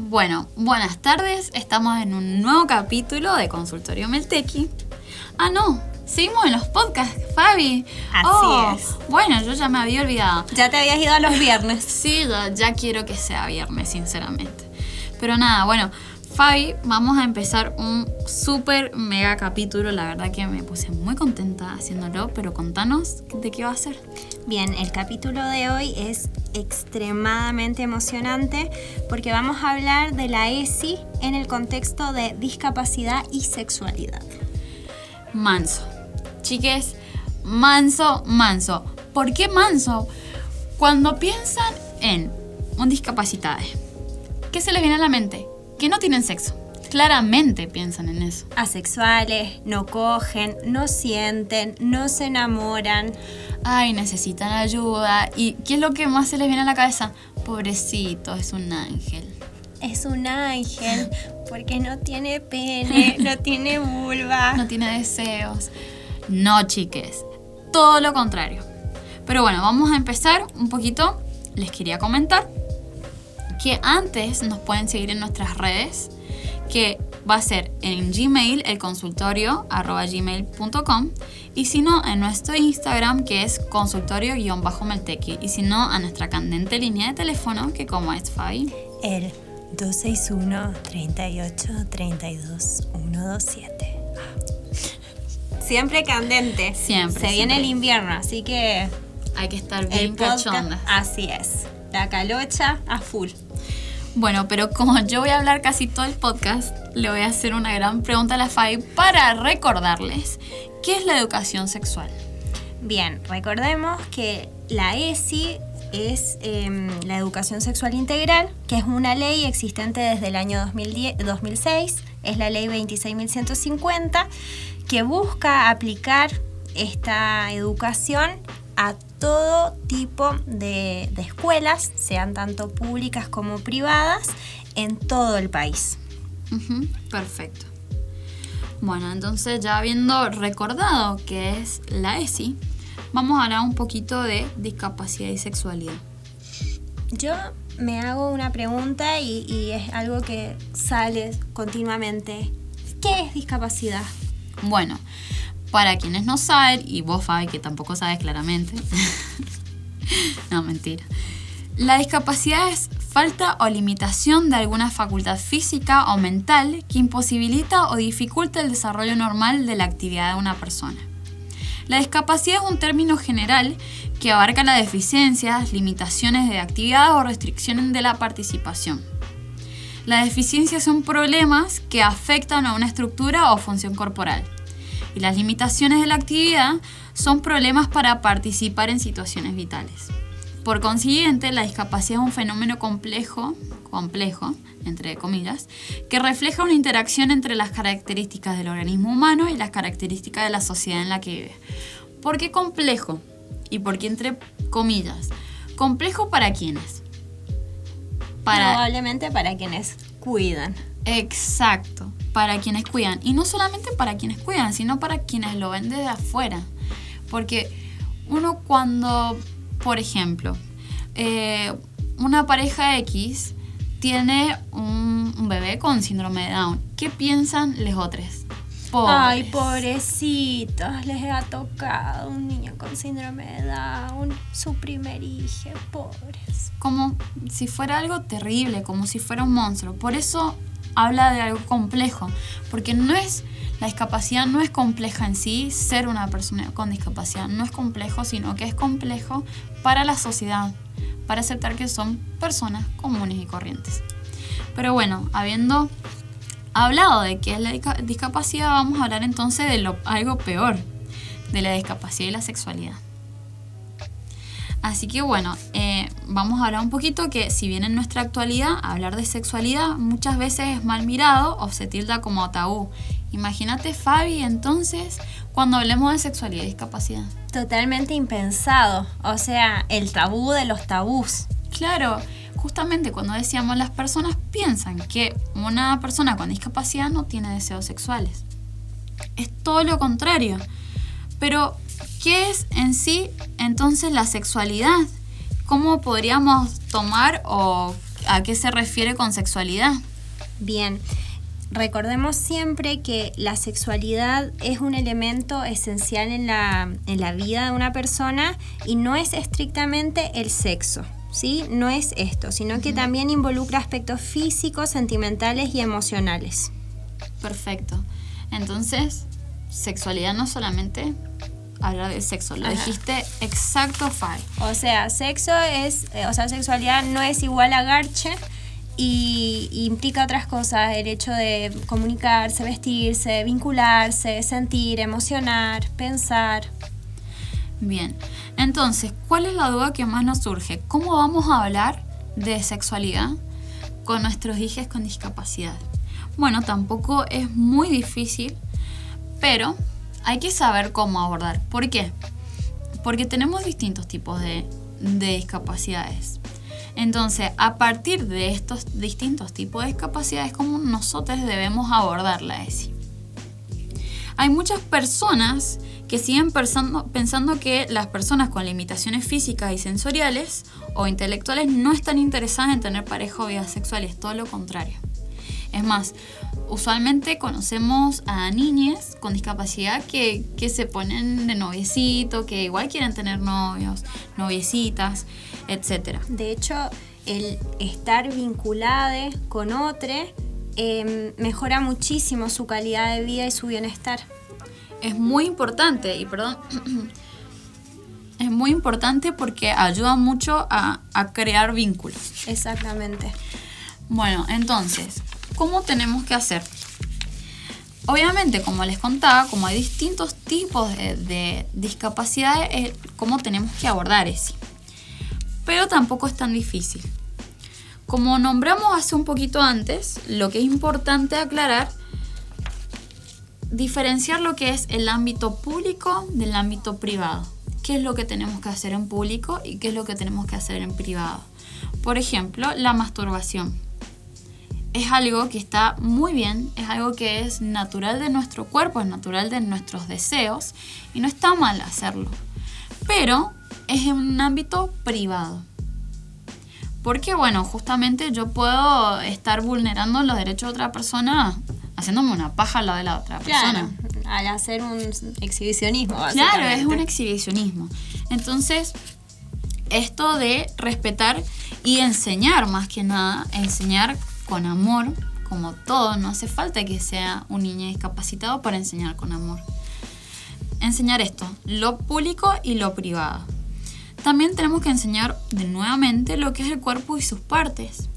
Bueno, buenas tardes. Estamos en un nuevo capítulo de Consultorio Meltequi. Ah, no. Seguimos en los podcasts, Fabi. Así Oh, es. Bueno, yo ya me había olvidado. Ya te habías ido a los viernes. Sí, ya, ya quiero que sea viernes, sinceramente. Pero nada, bueno, Fabi, vamos a empezar un súper mega capítulo. La verdad que me puse muy contenta haciéndolo, pero contanos de qué va a ser. Bien, el capítulo de hoy es extremadamente emocionante porque vamos a hablar de la ESI en el contexto de discapacidad y sexualidad. Manso. Chiques, manso, manso. ¿Por qué manso? Cuando piensan en un discapacitado, ¿qué se les viene a la mente? Que no tienen sexo. Claramente piensan en eso. Asexuales, no cogen, no sienten, no se enamoran. Ay, necesitan ayuda. ¿Y qué es lo que más se les viene a la cabeza? Pobrecito, es un ángel. Es un ángel porque no tiene pene, no tiene vulva. No tiene deseos. No, chiques. Todo lo contrario. Pero bueno, vamos a empezar un poquito. Les quería comentar que antes nos pueden seguir en nuestras redes, que va a ser en Gmail, el consultorio, arroba gmail.com, y si no, en nuestro Instagram, que es consultorio-meltequi, y si no, a nuestra candente línea de teléfono, que como es Fabi. El 261 38 32 127. Siempre candente. Siempre, Se viene el invierno, así que Hay que estar bien cachonda. así es. La calocha a full. Bueno, pero como yo voy a hablar casi todo el podcast, le voy a hacer una gran pregunta a la Fabi para recordarles qué es la educación sexual. Bien, recordemos que la ESI es em, la educación sexual integral, que es una ley existente desde el año 2010 2006, es la ley 26.150, que busca aplicar esta educación a todo tipo de, de escuelas, sean tanto públicas como privadas, en todo el país. Perfecto. Bueno, entonces ya habiendo recordado qué es la ESI, vamos a hablar un poquito de discapacidad y sexualidad. Yo me hago una pregunta y, y es algo que sale continuamente. ¿Qué es discapacidad? Bueno, para quienes no saben, y vos, Fabi, que tampoco sabes claramente. no, mentira. La discapacidad es falta o limitación de alguna facultad física o mental que imposibilita o dificulta el desarrollo normal de la actividad de una persona. La discapacidad es un término general que abarca las deficiencias, limitaciones de actividad o restricciones de la participación. Las deficiencias son problemas que afectan a una estructura o función corporal. Y las limitaciones de la actividad son problemas para participar en situaciones vitales. Por consiguiente, la discapacidad es un fenómeno complejo, complejo, entre comillas, que refleja una interacción entre las características del organismo humano y las características de la sociedad en la que vive. ¿Por qué complejo? ¿Y por qué entre comillas? ¿Complejo para quiénes? Para, Probablemente para quienes cuidan. Exacto, para quienes cuidan. Y no solamente para quienes cuidan, sino para quienes lo ven desde afuera. Porque uno cuando, por ejemplo, eh, una pareja X tiene un, un bebé con síndrome de Down, ¿qué piensan los otros? Ay, pobrecitos, les ha tocado un niño con síndrome de Down, su primer hijo, pobres. como si fuera algo terrible, como si fuera un monstruo. Por eso habla de algo complejo, porque no es la discapacidad no es compleja en sí, ser una persona con discapacidad no es complejo, sino que es complejo para la sociedad, para aceptar que son personas comunes y corrientes. Pero bueno, habiendo hablado de qué es la disca- discapacidad, vamos a hablar entonces de lo, algo peor, de la discapacidad y la sexualidad. Así que bueno, eh, vamos a hablar un poquito que si bien en nuestra actualidad hablar de sexualidad muchas veces es mal mirado o se tilda como tabú. Imagínate Fabi entonces cuando hablemos de sexualidad y discapacidad. Totalmente impensado, o sea, el tabú de los tabús. Claro, justamente cuando decíamos las personas piensan que una persona con discapacidad no tiene deseos sexuales. Es todo lo contrario. Pero, ¿qué es en sí entonces la sexualidad? ¿Cómo podríamos tomar o a qué se refiere con sexualidad. Bien, recordemos siempre que la sexualidad es un elemento esencial en la, en la vida de una persona y no es estrictamente el sexo. ¿Sí? No es esto, sino que también involucra aspectos físicos, sentimentales y emocionales. Perfecto. Entonces, sexualidad no solamente hablar de sexo, lo dijiste exacto, Fai. O sea, sexo es, eh, o sea, sexualidad no es igual a garche y, implica otras cosas, el hecho de comunicarse, vestirse, vincularse, sentir, emocionar, pensar. Bien, entonces, ¿cuál es la duda que más nos surge? ¿Cómo vamos a hablar de sexualidad con nuestros hijos con discapacidad? Bueno, tampoco es muy difícil, pero hay que saber cómo abordar. ¿Por qué? Porque tenemos distintos tipos de, de discapacidades. Entonces, a partir de estos distintos tipos de discapacidades, ¿cómo nosotros debemos abordar la ESI? Hay muchas personas que siguen pensando, que las personas con limitaciones físicas y sensoriales o intelectuales no están interesadas en tener pareja o vida sexual, es todo lo contrario. Es más, usualmente conocemos a niñas con discapacidad que, se ponen de noviecito, que igual quieren tener novios, noviecitas, etc. De hecho, el estar vinculada con otro em, mejora muchísimo su calidad de vida y su bienestar. Es muy importante, y perdón, es muy importante porque ayuda mucho a, a crear vínculos. Exactamente. Bueno, entonces, ¿cómo tenemos que hacer? Obviamente, como les contaba, como hay distintos tipos de, discapacidades, eh, ¿cómo tenemos que abordar ese? Pero tampoco es tan difícil. Como nombramos hace un poquito antes, lo que es importante aclarar, diferenciar lo que es el ámbito público del ámbito privado. ¿Qué es lo que tenemos que hacer en público y qué es lo que tenemos que hacer en privado? Por ejemplo, la masturbación es algo que está muy bien, es algo que es natural de nuestro cuerpo, es natural de nuestros deseos y no está mal hacerlo. Pero es en un ámbito privado. Porque bueno, justamente yo puedo estar vulnerando los derechos de otra persona haciéndome una paja al lado de la otra persona. al hacer un exhibicionismo. Claro, es un exhibicionismo. Entonces, esto de respetar y enseñar más que nada, enseñar con amor, como todo, no hace falta que sea un niño discapacitado para enseñar con amor. Enseñar esto, lo público y lo privado. También tenemos que enseñar de nuevamente lo que es el cuerpo y sus partes.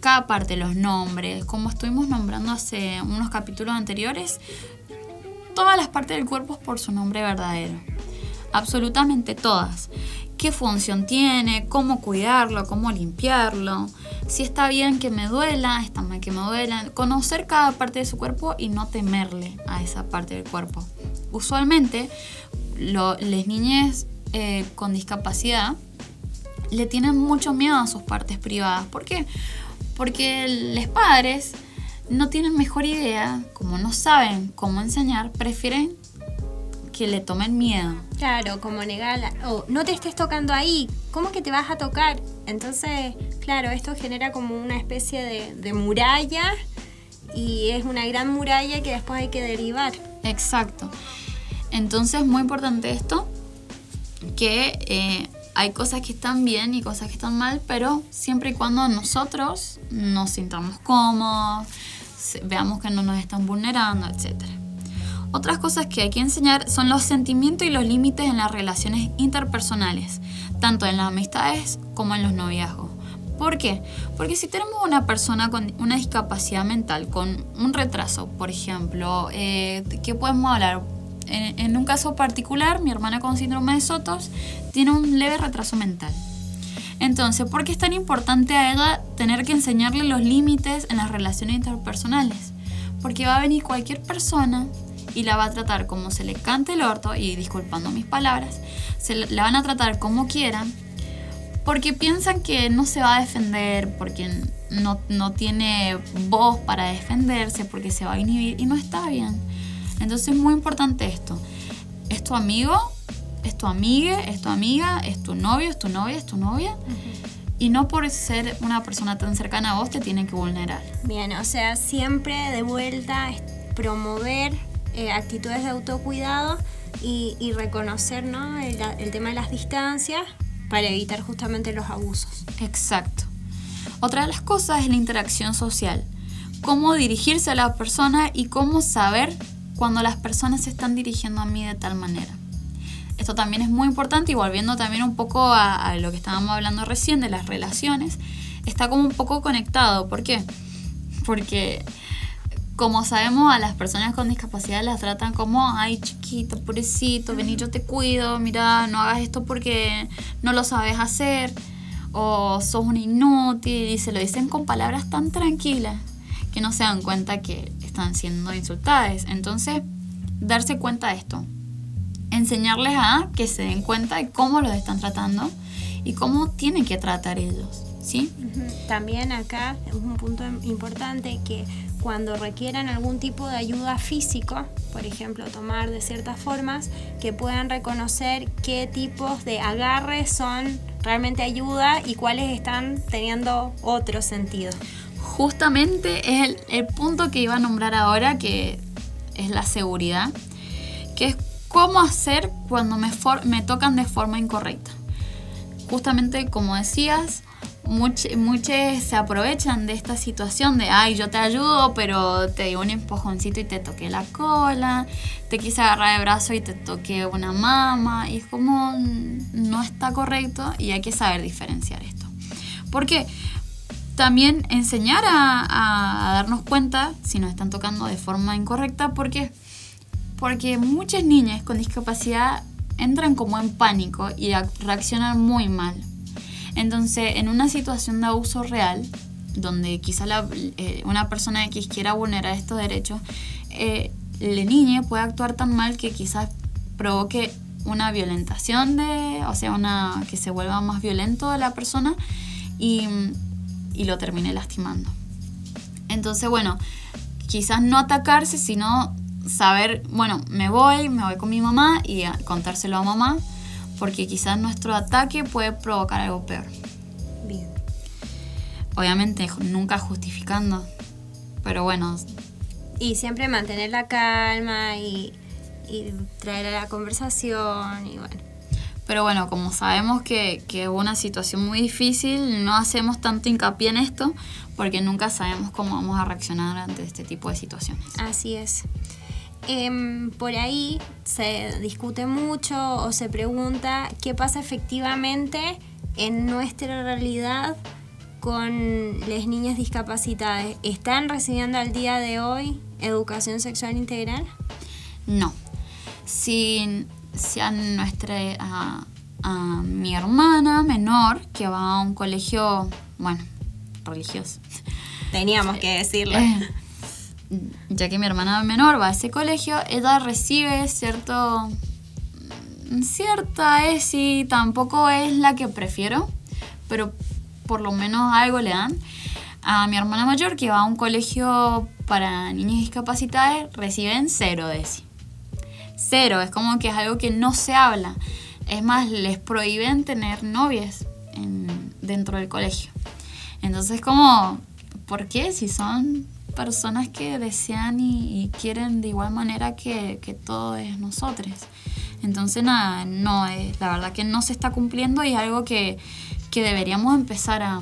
Cada parte, los nombres, como estuvimos nombrando hace unos capítulos anteriores, todas las partes del cuerpo por su nombre verdadero. Absolutamente todas qué función tiene, cómo cuidarlo, cómo limpiarlo, si está bien que me duela, está mal que me duela, conocer cada parte de su cuerpo y no temerle a esa parte del cuerpo. Usualmente, las niñas eh, con discapacidad le tienen mucho miedo a sus partes privadas. ¿Por qué? Porque los padres no tienen mejor idea, como no saben cómo enseñar, prefieren que le tomen miedo. Claro, como negarla. O no te estés tocando ahí, ¿cómo que te vas a tocar? Entonces, claro, esto genera como una especie de, muralla y es una gran muralla que después hay que derivar. Exacto. Entonces, muy importante esto, que eh, hay cosas que están bien y cosas que están mal, pero siempre y cuando nosotros nos sintamos cómodos, veamos que no nos están vulnerando, etcétera. Otras cosas que hay que enseñar son los sentimientos y los límites en las relaciones interpersonales, tanto en las amistades como en los noviazgos. ¿Por qué? Porque si tenemos una persona con una discapacidad mental, con un retraso, por ejemplo, eh, ¿qué podemos hablar? En, en, un caso particular, mi hermana con síndrome de Sotos tiene un leve retraso mental. Entonces, ¿por qué es tan importante a ella tener que enseñarle los límites en las relaciones interpersonales? Porque va a venir cualquier persona y la va a tratar como se le cante el orto, y disculpando mis palabras, se la van a tratar como quieran, porque piensan que no se va a defender, porque no, no tiene voz para defenderse, porque se va a inhibir, y no está bien. Entonces es muy importante esto. Es tu amigo, es tu amiga, es tu amiga, es tu novio, es tu novia, es tu novia. y no por ser una persona tan cercana a vos te tiene que vulnerar. Bien, o sea, siempre de vuelta promover eh, actitudes de autocuidado y, reconocer ¿no? el, tema de las distancias para evitar justamente los abusos. Exacto. Otra de las cosas es la interacción social. Cómo dirigirse a la persona y cómo saber cuando las personas se están dirigiendo a mí de tal manera. Esto también es muy importante y volviendo también un poco a, lo que estábamos hablando recién de las relaciones, está como un poco conectado. ¿Por qué? Porque como sabemos, a las personas con discapacidad las tratan como, ay chiquito, pobrecito, vení, yo te cuido, mira, no hagas esto porque no lo sabes hacer, o sos un inútil, y se lo dicen con palabras tan tranquilas que no se dan cuenta que están siendo insultadas. Entonces, darse cuenta de esto, enseñarles a que se den cuenta de cómo los están tratando y cómo tienen que tratar ellos. ¿sí? También acá es un punto importante que cuando requieran algún tipo de ayuda físico, por ejemplo, tomar de ciertas formas, que puedan reconocer qué tipos de agarres son realmente ayuda y cuáles están teniendo otro sentido. Justamente es el, el punto que iba a nombrar ahora, que es la seguridad, que es cómo hacer cuando me, me tocan de forma incorrecta. Justamente como decías, muchos se aprovechan de esta situación de, ay, yo te ayudo, pero te di un empujoncito y te toqué la cola, te quise agarrar de brazo y te toqué una mama, y es como, no está correcto y hay que saber diferenciar esto. Porque también enseñar a, a darnos cuenta si nos están tocando de forma incorrecta, porque porque muchas niñas con discapacidad entran como en pánico y reaccionan muy mal. Entonces, en una situación de abuso real, donde quizá eh, una persona X quiera vulnerar estos derechos, eh, la niña puede actuar tan mal que quizás provoque una violentación de, o sea, una que se vuelva más violento a la persona y, y lo termine lastimando. Entonces, bueno, quizás no atacarse, sino saber, bueno, me voy, me voy con mi mamá y contárselo a mamá, porque quizás nuestro ataque puede provocar algo peor. Bien. Obviamente nunca justificando, pero bueno. Y siempre mantener la calma y, y traer a la conversación y bueno. Pero bueno, como sabemos que, que es una situación muy difícil, no hacemos tanto hincapié en esto porque nunca sabemos cómo vamos a reaccionar ante este tipo de situaciones. Así es. Em, por ahí se discute mucho o se pregunta qué pasa efectivamente en nuestra realidad con las niñas discapacitadas. ¿Están recibiendo al día de hoy educación sexual integral? No. Si, si a, nuestra, a, a mi hermana menor, que va a un colegio, bueno, religioso. Teníamos que decirle. Eh, ya que mi hermana menor va a ese colegio, ella recibe cierto cierta ESI, tampoco es la que prefiero, pero por lo menos algo le dan. A mi hermana mayor, que va a un colegio para niños discapacitados, reciben cero ESI. Cero, es como que es algo que no se habla. Es más, les prohíben tener novias dentro del colegio. Entonces, como, ¿por qué? Si son personas que desean y, quieren de igual manera que, que todos nosotros. Entonces, nada, no, es, la verdad que no se está cumpliendo y es algo que, que deberíamos empezar a,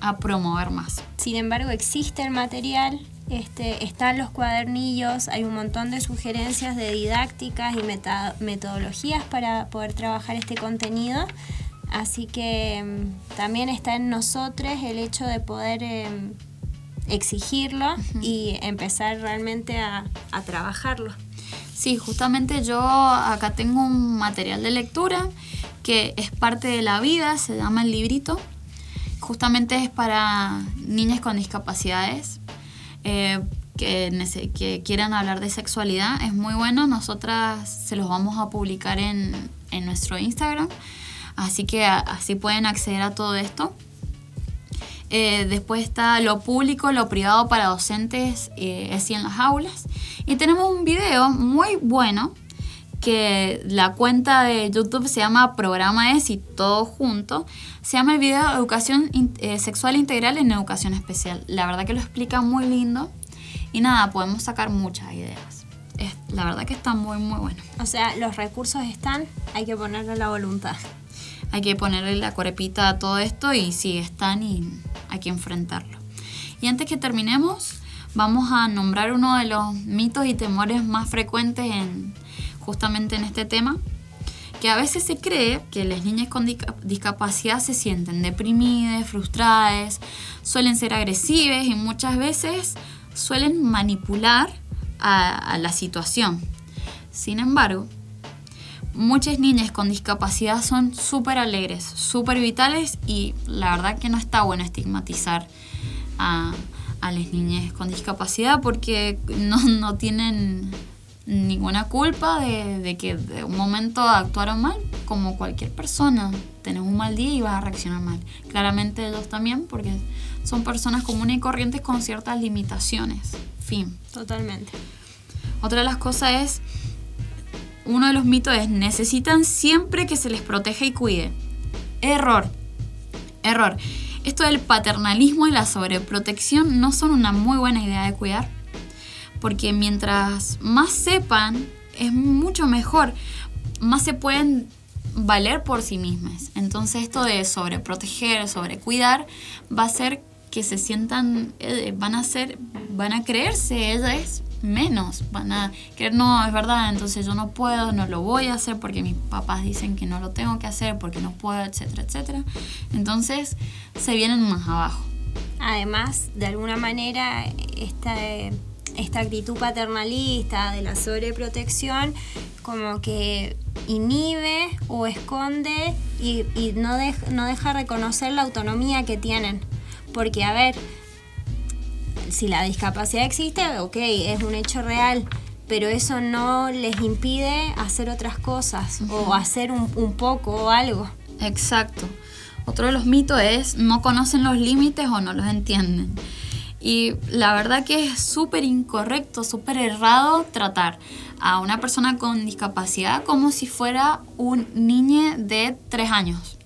a, promover más. Sin embargo, existe el material, este, están los cuadernillos, hay un montón de sugerencias de didácticas y metodologías para poder trabajar este contenido. Así que mm, también está en nosotros el hecho de poder em, exigirlo y empezar realmente a, trabajarlo. Sí, justamente yo acá tengo un material de lectura que es parte de la vida, se llama el librito. Justamente es para niñas con discapacidades eh, que, que, quieran hablar de sexualidad. Es muy bueno, nosotras se los vamos a publicar en, en nuestro Instagram. Así que así pueden acceder a todo esto. Eh, después está lo público, lo privado para docentes, eh, así en las aulas. Y tenemos un video muy bueno que la cuenta de YouTube se llama Programa ESI, todo junto. Se llama el video Educación eh, Sexual Integral en Educación Especial. La verdad que lo explica muy lindo. Y nada, podemos sacar muchas ideas. Es, la verdad que está muy, muy bueno. O sea, los recursos están, hay que ponerle la voluntad. Hay que ponerle la corepita a todo esto y sí, están y hay que enfrentarlo. Y antes que terminemos, vamos a nombrar uno de los mitos y temores más frecuentes en, justamente en este tema, que a veces se cree que las niñas con discapacidad se sienten deprimidas, frustradas, suelen ser agresivas y muchas veces suelen manipular a, la situación. Sin embargo, muchas niñas con discapacidad son súper alegres, súper vitales y la verdad que no está bueno estigmatizar a, a las niñas con discapacidad porque no, no tienen ninguna culpa de, que de un momento actuaron mal, como cualquier persona. Tenés un mal día y vas a reaccionar mal. Claramente ellos también, porque son personas comunes y corrientes con ciertas limitaciones. Fin. Totalmente. Otra de las cosas es, uno de los mitos es, necesitan siempre que se les proteja y cuide. Error. Error. Esto del paternalismo y la sobreprotección no son una muy buena idea de cuidar porque mientras más sepan, es mucho mejor, más se pueden valer por sí mismas. Entonces esto de sobreproteger, sobrecuidar, va a ser que se sientan, eh, van a ser, van a creerse ellas menos, van a no, es verdad, entonces yo no puedo, no lo voy a hacer porque mis papás dicen que no lo tengo que hacer, porque no puedo, etcétera, etcétera. Entonces se vienen más abajo. Además, de alguna manera, esta esta actitud paternalista de la sobreprotección como que inhibe o esconde y, no, no deja reconocer la autonomía que tienen. Porque, a ver, si la discapacidad existe, ok, es un hecho real, pero eso no les impide hacer otras cosas o hacer un, un poco o algo. Exacto. Otro de los mitos es no conocen los límites o no los entienden. Y la verdad que es súper incorrecto, súper errado tratar a una persona con discapacidad como si fuera un niño de tres años.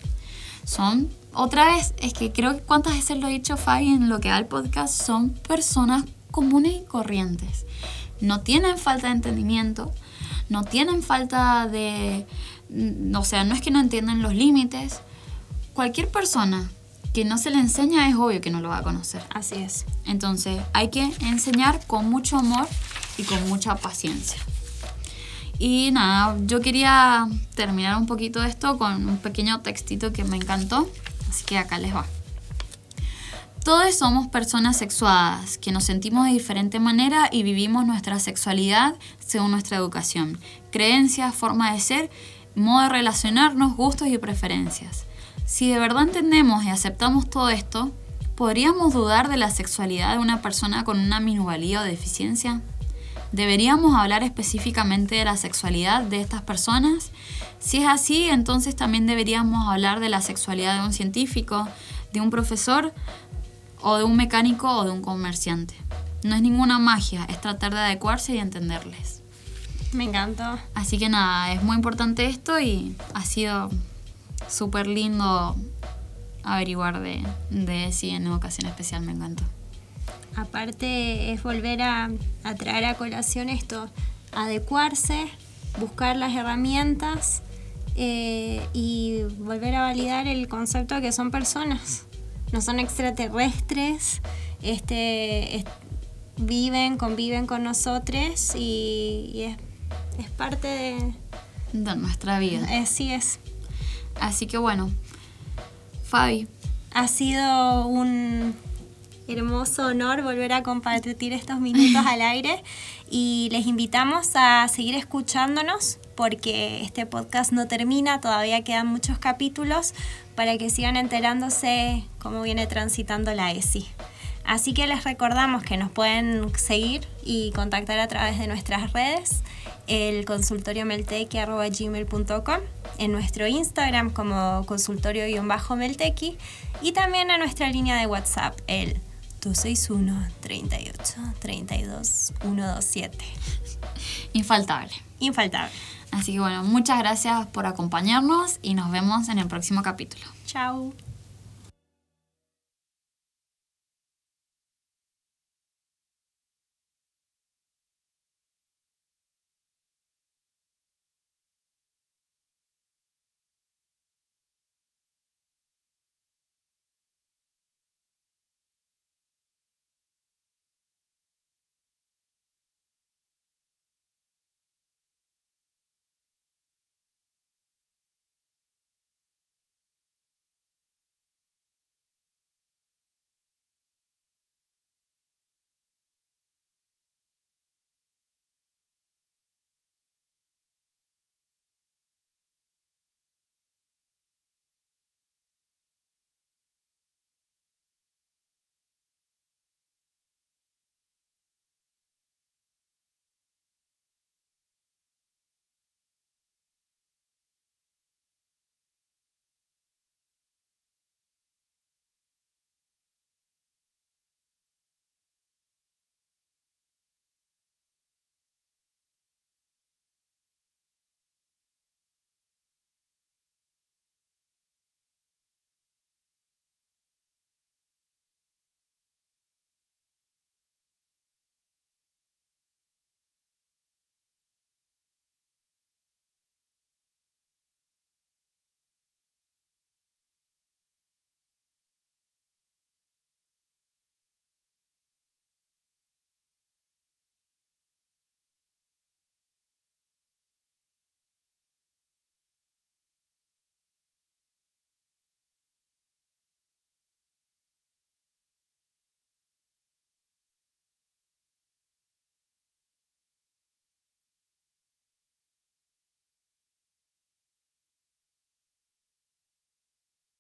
Son, otra vez, es que creo que cuántas veces lo he dicho Fabi en lo que da el podcast, son personas comunes y corrientes. No tienen falta de entendimiento, no tienen falta de... O sea, no es que no entiendan los límites. Cualquier persona que no se le enseña es obvio que no lo va a conocer. Así es. Entonces hay que enseñar con mucho amor y con mucha paciencia. Y nada, yo quería terminar un poquito esto con un pequeño textito que me encantó, así que acá les va. Todos somos personas sexuadas, que nos sentimos de diferente manera y vivimos nuestra sexualidad según nuestra educación, creencias, forma de ser, modo de relacionarnos, gustos y preferencias. Si de verdad entendemos y aceptamos todo esto, ¿podríamos dudar de la sexualidad de una persona con una minusvalía o deficiencia? ¿Deberíamos hablar específicamente de la sexualidad de estas personas? Si es así, entonces también deberíamos hablar de la sexualidad de un científico, de un profesor o de un mecánico o de un comerciante. No es ninguna magia, es tratar de adecuarse y entenderles. Me encantó. Así que nada, es muy importante esto y ha sido súper lindo averiguar de, de sí en educación especial, me encantó. Aparte es volver a, traer a colación esto, adecuarse, buscar las herramientas eh, y volver a validar el concepto de que son personas, no son extraterrestres, este, viven, conviven con nosotros y, es, parte de, de nuestra vida. Así es. Así que bueno, Fabi. Ha sido un hermoso honor volver a compartir estos minutos al aire y les invitamos a seguir escuchándonos porque este podcast no termina, todavía quedan muchos capítulos para que sigan enterándose cómo viene transitando la ESI. Así que les recordamos que nos pueden seguir y contactar a través de nuestras redes el consultorio meltequi.gmail.com, en nuestro Instagram como consultorio-meltequi y también a nuestra línea de WhatsApp, el 261 38 32 127. Infaltable. infaltable. Así que bueno, muchas gracias por acompañarnos y nos vemos en el próximo capítulo. Chao.